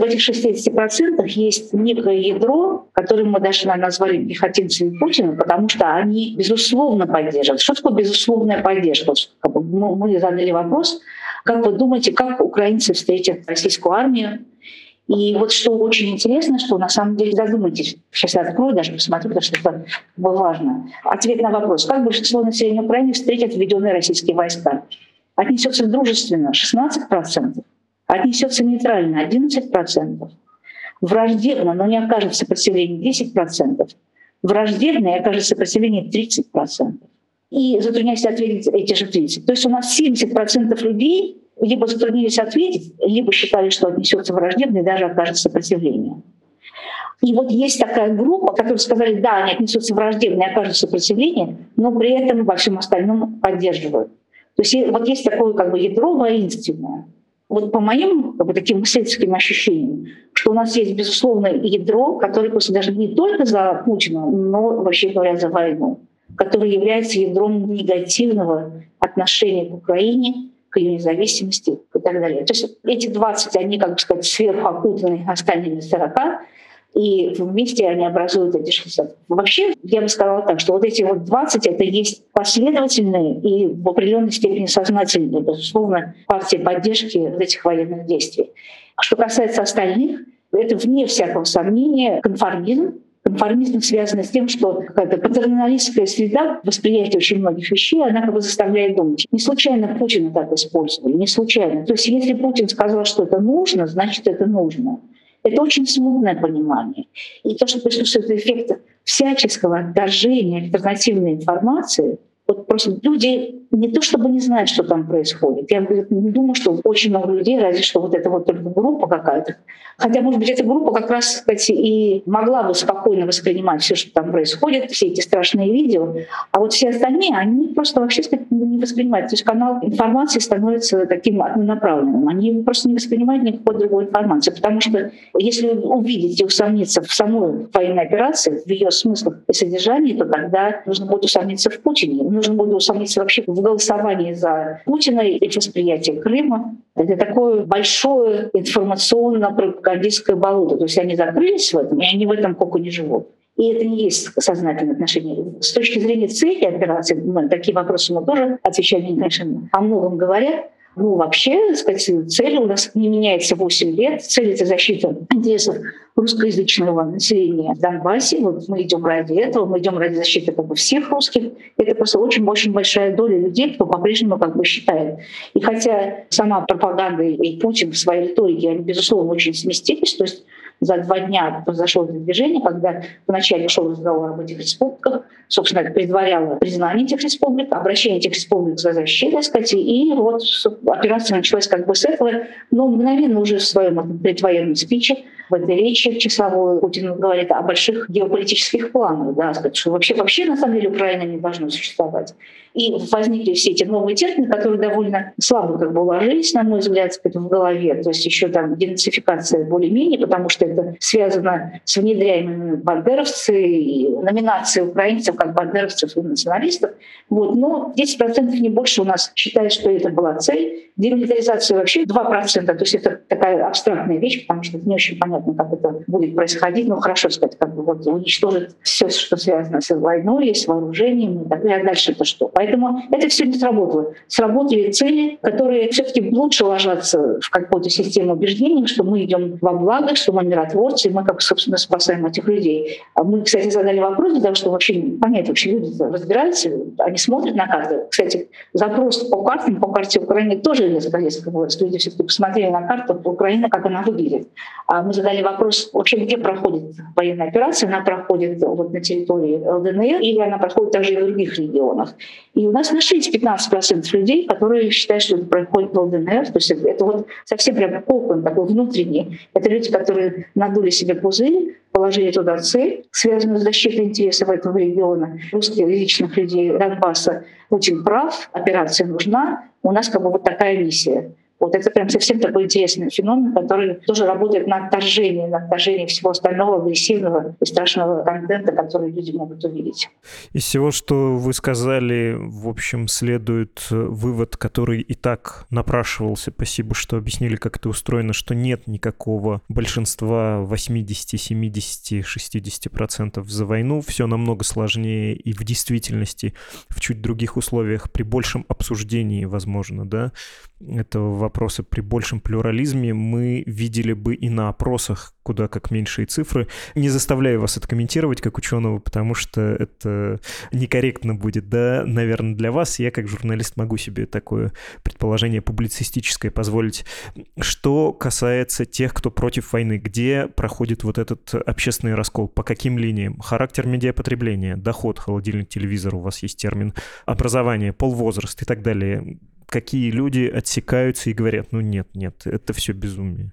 в этих 60% есть некое ядро, которое мы даже назвали пехотинцами Путина, потому что они безусловно поддерживают. Что такое безусловная поддержка? Мы задали вопрос, как вы думаете, как украинцы встретят российскую армию? И вот что очень интересно, что на самом деле задумайтесь, сейчас я открою, даже посмотрю, потому что это важно. Ответ на вопрос, как большинство населения Украины встретят введенные российские войска? Отнесется дружественно 16%, отнесется нейтрально 11%, враждебно, но не окажет сопротивления 10%, враждебно и окажет сопротивление 30%. И затрудняйтесь ответить эти же 30%. То есть у нас 70% людей либо затруднились ответить, либо считали, что отнесется враждебно и даже окажет сопротивление. И вот есть такая группа, которые сказали, да, они отнесутся враждебно и окажут сопротивление, но при этом во всем остальном поддерживают. То есть вот есть такое как бы ядро воинственное вот по моим как бы, таким мыслительским ощущениям, что у нас есть, безусловно, ядро, которое просто даже не только за Путина, но, вообще говоря, за войну, которое является ядром негативного отношения к Украине, к ее независимости и так далее. То есть эти 20, они, как бы сказать, сверху окутаны остальными 40, и вместе они образуют эти 60. Вообще, я бы сказала так, что вот эти вот 20 — это есть последовательные и в определенной степени сознательные, безусловно, партии поддержки этих военных действий. А что касается остальных, это вне всякого сомнения конформизм, Конформизм связан с тем, что какая-то патерналистская среда восприятия очень многих вещей, она как бы заставляет думать. Не случайно Путина так использовали, не случайно. То есть если Путин сказал, что это нужно, значит это нужно. Это очень смутное понимание. И то, что присутствует эффект всяческого отторжения альтернативной информации, вот просто люди не то чтобы не знают, что там происходит. Я не думаю, что очень много людей, разве что вот эта вот только группа какая-то. Хотя, может быть, эта группа как раз, кстати, и могла бы спокойно воспринимать все, что там происходит, все эти страшные видео. А вот все остальные, они просто вообще сказать, не воспринимают. То есть канал информации становится таким однонаправленным. Они просто не воспринимают никакой другой информации. Потому что если увидеть и усомниться в самой военной операции, в ее смыслах и содержании, то тогда нужно будет усомниться в Путине. Нужно будет усомниться вообще в голосовании за Путина и восприятие Крыма. Это такое большое информационно-пропагандистское болото. То есть они закрылись в этом, и они в этом не живут. И это не есть сознательное отношение. С точки зрения цели операции, ну, такие вопросы мы тоже отвечаем, конечно, о многом говорят. Ну, вообще, сказать, цель у нас не меняется 8 лет. Цель — это защита интересов русскоязычного населения в Донбассе. Вот мы идем ради этого, мы идем ради защиты как бы, всех русских. Это просто очень-очень большая доля людей, кто по-прежнему как бы считает. И хотя сама пропаганда и Путин в своей риторике, они, безусловно, очень сместились, то есть за два дня произошло это движение, когда вначале шел разговор об этих республиках, собственно, это предваряло признание этих республик, обращение этих республик за защиту, так сказать, и вот операция началась как бы с этого, но мгновенно уже в своем предвоенном спиче в этой речи часовой Путин говорит о больших геополитических планах, да, сказать, что вообще, вообще на самом деле Украина не должна существовать. И возникли все эти новые термины, которые довольно слабо как бы уложились, на мой взгляд, в голове. То есть еще там денацификация более-менее, потому что это связано с внедряемыми бандеровцы и номинацией украинцев как бандеровцев и националистов. Вот. Но 10% не больше у нас считают, что это была цель. Демилитаризация вообще 2%. То есть это такая абстрактная вещь, потому что не очень понятно, как это будет происходить. Ну, хорошо сказать, как бы вот уничтожить все, что связано с войной, с вооружением и так далее. А дальше это что? Поэтому это все не сработало. Сработали цели, которые все-таки лучше ложатся в какую-то систему убеждений, что мы идем во благо, что мы миротворцы, и мы, как, собственно, спасаем этих людей. А мы, кстати, задали вопрос того, чтобы вообще понять, вообще люди разбираются, они смотрят на карты. Кстати, запрос по картам, по карте Украины тоже несколько раз. Люди все-таки посмотрели на карту Украины, как она выглядит. А мы задали вопрос, вообще где проходит военная операция. Она проходит вот на территории ЛДНР или она проходит также и в других регионах. И у нас нашлись 15% людей, которые считают, что это происходит в ЛДНР. То есть это вот совсем прям кокон такой внутренний. Это люди, которые надули себе пузырь, положили туда цель, связанную с защитой интересов этого региона, русских личных людей Донбасса. Путин прав, операция нужна, у нас как бы вот такая миссия. Вот это прям совсем такой интересный феномен, который тоже работает на отторжение, на отторжение всего остального агрессивного и страшного контента, который люди могут увидеть. Из всего, что вы сказали, в общем, следует э, вывод, который и так напрашивался. Спасибо, что объяснили, как это устроено, что нет никакого большинства 80, 70, 60 процентов за войну. Все намного сложнее и в действительности в чуть других условиях, при большем обсуждении, возможно, да, этого вопроса при большем плюрализме мы видели бы и на опросах куда как меньшие цифры. Не заставляю вас это комментировать как ученого, потому что это некорректно будет, да, наверное, для вас. Я как журналист могу себе такое предположение публицистическое позволить. Что касается тех, кто против войны, где проходит вот этот общественный раскол, по каким линиям? Характер медиапотребления, доход, холодильник, телевизор, у вас есть термин, образование, полвозраст и так далее какие люди отсекаются и говорят, ну нет, нет, это все безумие.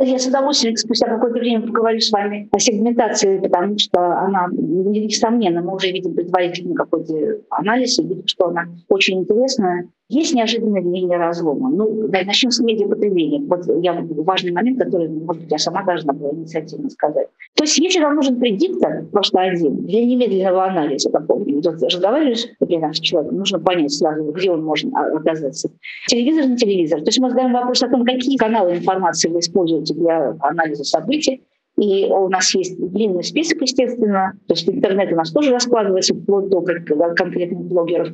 Я с удовольствием спустя какое-то время поговорю с вами о сегментации, потому что она, несомненно, мы уже видим предварительный какой-то анализ и видим, что она очень интересная. Есть неожиданная линия разлома. Ну, да, начнем с медиапотребления. Вот я важный момент, который, может быть, я сама должна была инициативно сказать. То есть если вам нужен предиктор, просто один, для немедленного анализа такого, вот разговариваешь, например, с человеком, нужно понять сразу, где он может оказаться. Телевизор на телевизор. То есть мы задаем вопрос о том, какие каналы информации вы используете для анализа событий, и у нас есть длинный список, естественно. То есть интернет у нас тоже раскладывается вплоть до конкретных блогеров.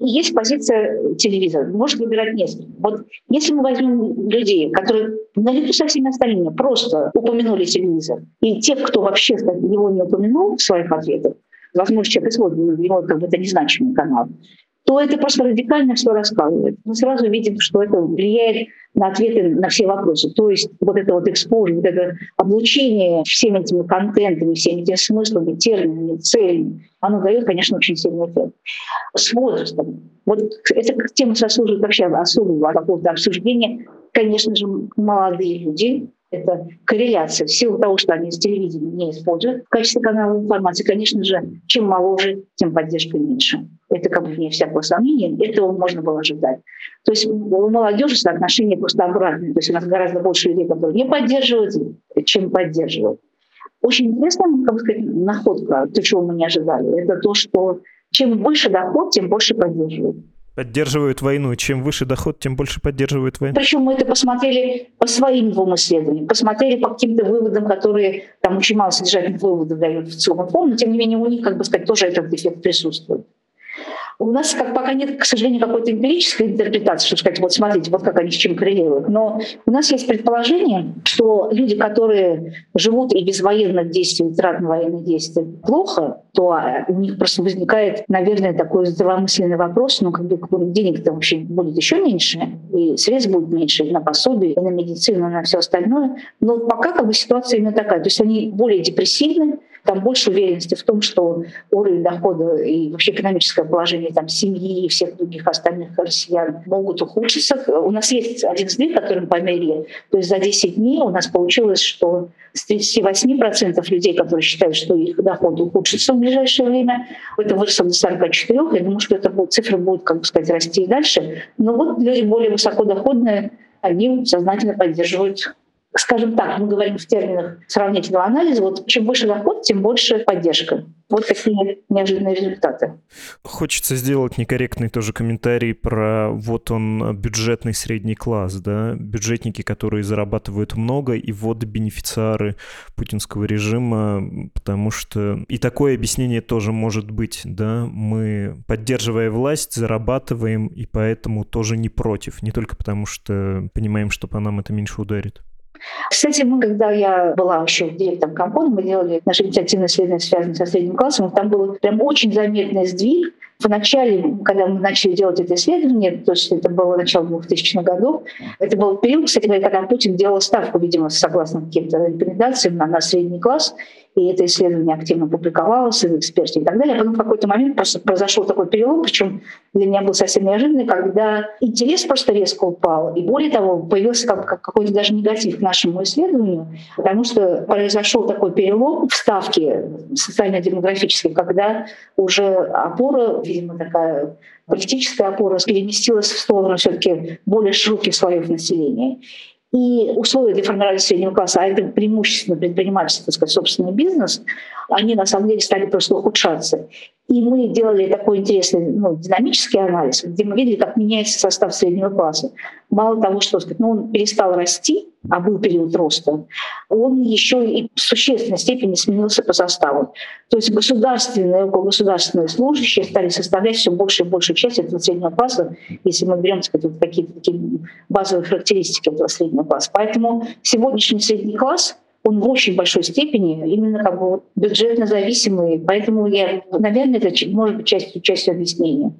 И есть позиция телевизора. Можно выбирать несколько. Вот если мы возьмем людей, которые наряду со всеми остальными просто упомянули телевизор, и тех, кто вообще его не упомянул в своих ответах, возможно, человек исходит, его как бы это незначимый канал, то это просто радикально все раскалывает. Мы сразу видим, что это влияет на ответы на все вопросы. То есть вот это вот экспозиция, вот это облучение всеми этими контентами, всеми этими смыслами, терминами, целями, оно дает, конечно, очень сильный эффект. С возрастом. Вот эта тема заслуживает вообще особого какого-то обсуждения. Конечно же, молодые люди, это корреляция. В силу того, что они с телевидения не используют в качестве канала информации, конечно же, чем моложе, тем поддержка меньше. Это как бы вне всякого сомнения, этого можно было ожидать. То есть у молодежи соотношение просто обратное. То есть у нас гораздо больше людей, которые не поддерживают, чем поддерживают. Очень интересная, как сказать, находка, то, чего мы не ожидали, это то, что чем выше доход, тем больше поддерживают. Поддерживают войну. Чем выше доход, тем больше поддерживают войну. Причем мы это посмотрели по своим двум исследованиям, посмотрели по каким-то выводам, которые там очень мало содержательных выводов дают в целом. Но тем не менее у них, как бы сказать, тоже этот эффект присутствует. У нас как пока нет, к сожалению, какой-то эмпирической интерпретации, что сказать, вот смотрите, вот как они с чем коррелируют. Но у нас есть предположение, что люди, которые живут и без военных действий, трат на военные действия плохо, то а, у них просто возникает, наверное, такой здравомысленный вопрос, ну, как бы денег-то вообще будет еще меньше, и средств будет меньше и на пособие, и на медицину, и на все остальное. Но пока как бы ситуация именно такая. То есть они более депрессивны, там больше уверенности в том, что уровень дохода и вообще экономическое положение там, семьи и всех других остальных россиян могут ухудшиться. У нас есть один сдвиг, который мы померили. То есть за 10 дней у нас получилось, что с 38% людей, которые считают, что их доход ухудшится в ближайшее время, это выросло до 44. Я думаю, что эта цифра будет, как бы сказать, расти и дальше. Но вот люди более высокодоходные, они сознательно поддерживают скажем так, мы говорим в терминах сравнительного анализа, вот чем больше доход, тем больше поддержка. Вот такие неожиданные результаты. Хочется сделать некорректный тоже комментарий про вот он бюджетный средний класс, да, бюджетники, которые зарабатывают много, и вот бенефициары путинского режима, потому что и такое объяснение тоже может быть, да, мы, поддерживая власть, зарабатываем, и поэтому тоже не против, не только потому что понимаем, что по нам это меньше ударит. Кстати, мы, когда я была еще директором компании, мы делали наши инициативные исследования, связанные со средним классом, там был прям очень заметный сдвиг. В начале, когда мы начали делать это исследование, то есть это было начало 2000-х годов, это был период, кстати когда Путин делал ставку, видимо, согласно каким-то рекомендациям на, на средний класс, и это исследование активно публиковалось в эксперте и так далее. А потом в какой-то момент просто произошел такой перелом, причем для меня был совсем неожиданный, когда интерес просто резко упал. И более того, появился как, как какой-то даже негатив к нашему исследованию, потому что произошел такой перелом в ставке социально-демографической, когда уже опора, видимо, такая политическая опора переместилась в сторону все-таки более широких слоев населения. И условия для формирования среднего класса, а это преимущественно предпринимательство, так сказать, собственный бизнес, они на самом деле стали просто ухудшаться. И мы делали такой интересный ну, динамический анализ, где мы видели, как меняется состав среднего класса. Мало того, что ну, он перестал расти, а был период роста, он еще и в существенной степени сменился по составу. То есть государственные, государственные служащие стали составлять все больше и большую часть этого среднего класса, если мы берем сказать, такие, такие базовые характеристики этого среднего класса. Поэтому сегодняшний средний класс — он в очень большой степени именно как бы бюджетно зависимый. Поэтому я, наверное, это может быть частью, частью объяснения.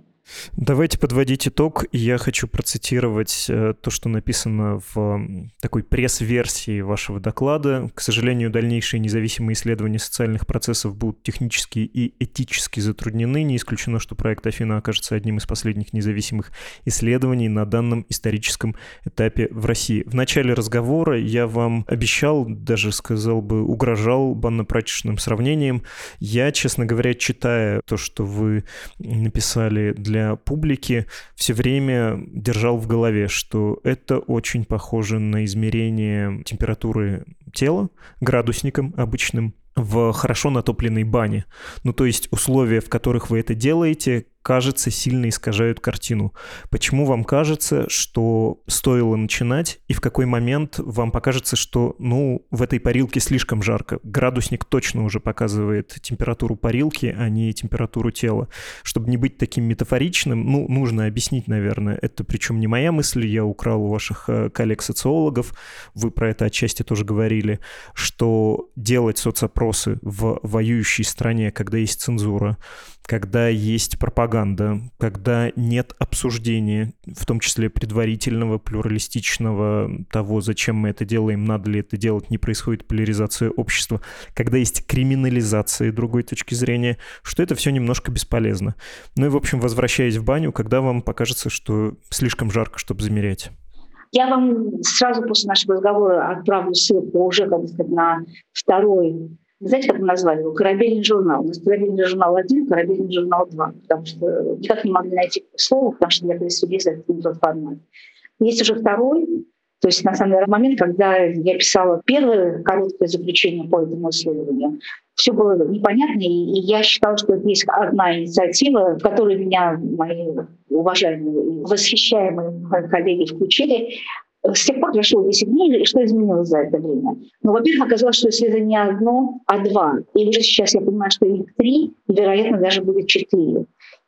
Давайте подводить итог. Я хочу процитировать э, то, что написано в такой пресс-версии вашего доклада. К сожалению, дальнейшие независимые исследования социальных процессов будут технически и этически затруднены. Не исключено, что проект Афина окажется одним из последних независимых исследований на данном историческом этапе в России. В начале разговора я вам обещал, даже сказал бы, угрожал банно-прачечным сравнением. Я, честно говоря, читая то, что вы написали для для публики все время держал в голове, что это очень похоже на измерение температуры тела градусником обычным в хорошо натопленной бане. Ну, то есть условия, в которых вы это делаете, кажется, сильно искажают картину. Почему вам кажется, что стоило начинать, и в какой момент вам покажется, что, ну, в этой парилке слишком жарко? Градусник точно уже показывает температуру парилки, а не температуру тела. Чтобы не быть таким метафоричным, ну, нужно объяснить, наверное. Это причем не моя мысль, я украл у ваших э, коллег-социологов, вы про это отчасти тоже говорили, что делать соцопросы в воюющей стране, когда есть цензура, когда есть пропаганда, когда нет обсуждения, в том числе предварительного, плюралистичного, того, зачем мы это делаем, надо ли это делать, не происходит поляризация общества, когда есть криминализация другой точки зрения, что это все немножко бесполезно. Ну и, в общем, возвращаясь в баню, когда вам покажется, что слишком жарко, чтобы замерять? Я вам сразу после нашего разговора отправлю ссылку уже, как сказать, на второй знаете, как мы назвали его? Корабельный журнал. У нас корабельный журнал один, корабельный журнал два, потому что никак не могли найти слово, потому что для пресс-релиза это не тот формат. Есть уже второй, то есть, на самом деле, момент, когда я писала первое короткое заключение по этому исследованию, все было непонятно, и я считала, что есть одна инициатива, в которой меня мои уважаемые, восхищаемые коллеги включили, с тех пор прошло 10 дней, и что изменилось за это время? Ну, во-первых, оказалось, что если это не одно, а два. И уже сейчас я понимаю, что их три, и, вероятно, даже будет четыре.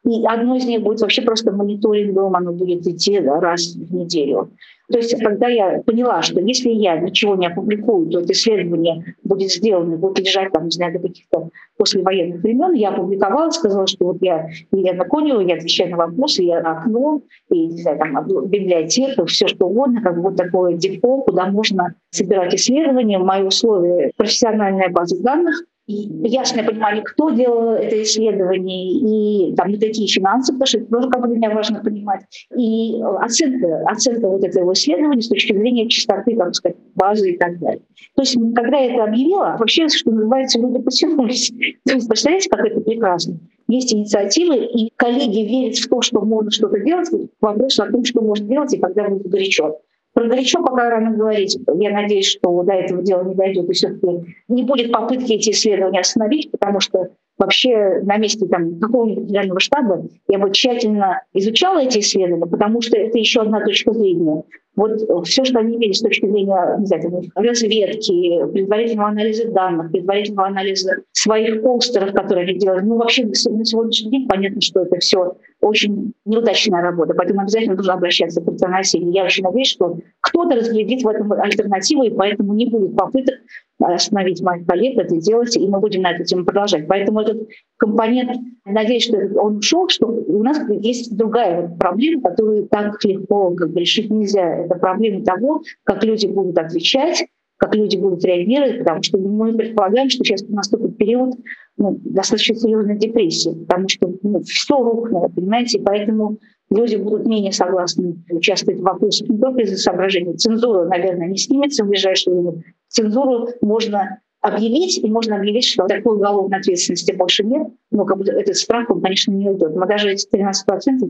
И одно из них будет вообще просто мониторингом, оно будет идти раз в неделю. То есть, когда я поняла, что если я ничего не опубликую, то это исследование будет сделано, будет лежать там, не знаю, до каких-то послевоенных времен, я опубликовала, сказала, что вот я Елена Конева, я отвечаю на вопросы, я окно, и, не знаю, там, библиотека, все что угодно, как вот такое депо, куда можно собирать исследования. Мои условия — профессиональная база данных — и ясное понимание, кто делал это исследование, и там вот такие финансы, потому что это тоже как бы для меня важно понимать, и оценка, оценка вот этого исследования с точки зрения чистоты, как сказать, базы и так далее. То есть, когда я это объявила, вообще, что называется, люди потянулись. То есть, представляете, как это прекрасно? Есть инициативы, и коллеги верят в то, что можно что-то делать. Вопрос о том, что можно делать и когда будет горячо. Про горячо пока рано говорить. Я надеюсь, что до этого дела не дойдет, и все-таки не будет попытки эти исследования остановить, потому что вообще на месте там, какого-нибудь федерального штаба я бы тщательно изучала эти исследования, потому что это еще одна точка зрения. Вот все, что они имели с точки зрения не знаю, разведки, предварительного анализа данных, предварительного анализа своих постеров, которые они делали, ну вообще на сегодняшний день понятно, что это все очень неудачная работа, поэтому обязательно нужно обращаться к альтернативе. Я очень надеюсь, что кто-то разглядит в этом альтернативу, и поэтому не будет попыток остановить моих коллег это делать, и мы будем на эту тему продолжать. Поэтому этот компонент, надеюсь, что он ушел, что у нас есть другая проблема, которую так легко как бы, решить нельзя. Это проблема того, как люди будут отвечать, как люди будут реагировать, потому что мы предполагаем, что сейчас наступит период ну, достаточно серьезной депрессии, потому что ну, все рухнуло, понимаете, и поэтому люди будут менее согласны участвовать в вопросах не только из-за соображений. Цензура, наверное, не снимется в ближайшее время. Цензуру можно объявить, и можно объявить, что такой уголовной ответственности больше нет, но как бы этот страх, он, конечно, не уйдет. Мы даже эти 13%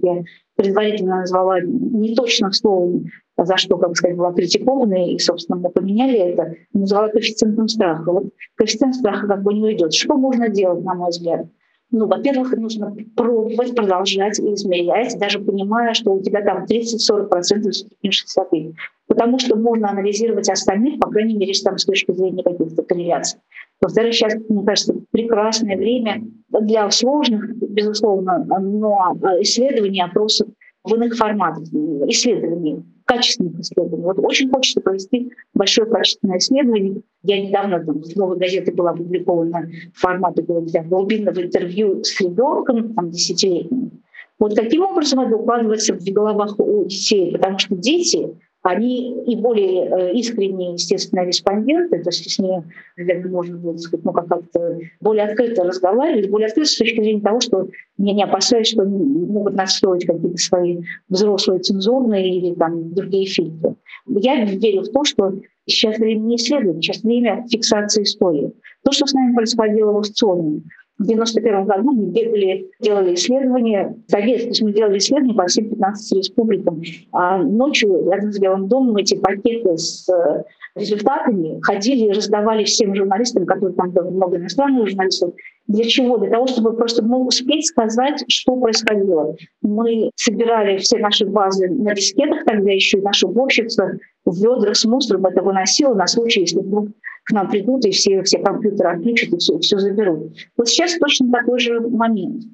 я предварительно назвала неточным словом, за что, как сказать, была критикована, и, собственно, мы поменяли это, назвала коэффициентом страха. Вот коэффициент страха как бы не уйдет. Что можно делать, на мой взгляд? Ну, во-первых, нужно пробовать, продолжать измерять, даже понимая, что у тебя там 30-40% степень частоты. Потому что можно анализировать остальных, по крайней мере, там, с точки зрения каких-то корреляций. Во-вторых, сейчас, мне кажется, прекрасное время для сложных, безусловно, но исследований, опросов в иных форматах, исследований качественных исследований. Вот очень хочется провести большое качественное исследование. Я недавно там, в «Новой газете» была опубликована формат глубинного интервью с ребенком, там, десятилетним. Вот каким образом это укладывается в головах у детей? Потому что дети они и более э, искренние, естественно, респонденты, то есть с ними, наверное, можно будет сказать, ну, как-то более открыто разговаривать, более открыто с точки зрения того, что я не опасаюсь, что могут настроить какие-то свои взрослые цензурные или там другие фильтры. Я верю в то, что сейчас время не исследования, сейчас время фиксации истории. То, что с нами происходило в аукционе, в 91 году мы бегали, делали исследования, совет, то есть мы делали исследования по всем 15 республикам. А ночью рядом с Белым домом эти пакеты с э, результатами ходили и раздавали всем журналистам, которые там было много иностранных журналистов. Для чего? Для того, чтобы просто ну, успеть сказать, что происходило. Мы собирали все наши базы на дискетах, тогда еще и наша уборщица в ведрах с мусором это выносила на случай, если вдруг к нам придут и все, все компьютеры отключат и все, все заберут. Вот сейчас точно такой же момент.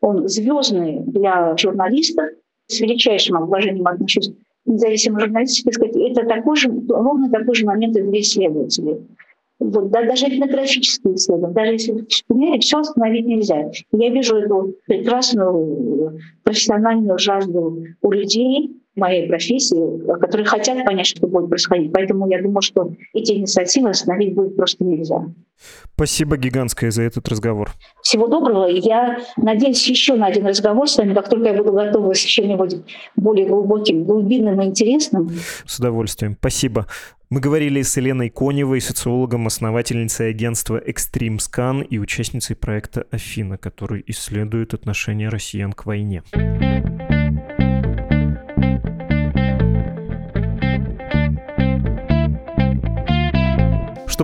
Он звездный для журналистов, с величайшим уважением отношусь к независимой журналистике, сказать, это такой же, ровно такой же момент и для исследователей. Вот, да, даже этнографические исследования, даже если примере все остановить нельзя. Я вижу эту прекрасную профессиональную жажду у людей, моей профессии, которые хотят понять, что будет происходить. Поэтому я думаю, что эти инициативы остановить будет просто нельзя. Спасибо гигантское за этот разговор. Всего доброго. Я надеюсь еще на один разговор с вами, как только я буду готова с чем-нибудь более глубоким, глубинным и интересным. С удовольствием. Спасибо. Мы говорили с Еленой Коневой, социологом, основательницей агентства Extreme Scan и участницей проекта «Афина», который исследует отношение россиян к войне.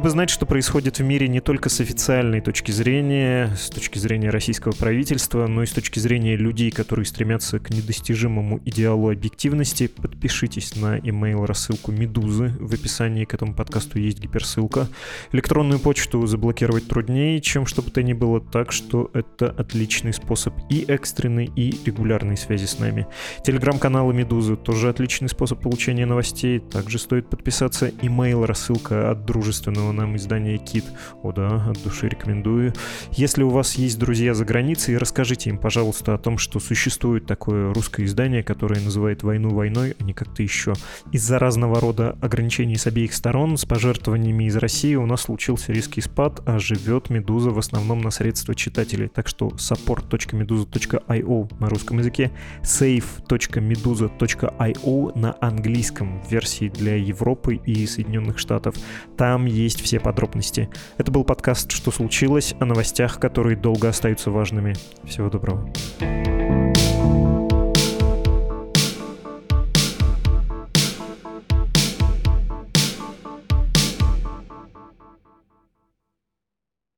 Чтобы знать, что происходит в мире не только с официальной точки зрения, с точки зрения российского правительства, но и с точки зрения людей, которые стремятся к недостижимому идеалу объективности, подпишитесь на email рассылку Медузы. В описании к этому подкасту есть гиперссылка. Электронную почту заблокировать труднее, чем что бы то ни было, так что это отличный способ и экстренной, и регулярной связи с нами. Телеграм-каналы Медузы тоже отличный способ получения новостей. Также стоит подписаться. Email рассылка от дружественного нам издания Кит. О да, от души рекомендую. Если у вас есть друзья за границей, расскажите им, пожалуйста, о том, что существует такое русское издание, которое называет войну войной, а не как-то еще. Из-за разного рода ограничений с обеих сторон, с пожертвованиями из России у нас случился резкий спад, а живет Медуза в основном на средства читателей. Так что support.meduza.io на русском языке, save.meduza.io на английском версии для Европы и Соединенных Штатов. Там есть все подробности. Это был подкаст «Что случилось?» о новостях, которые долго остаются важными. Всего доброго. thank you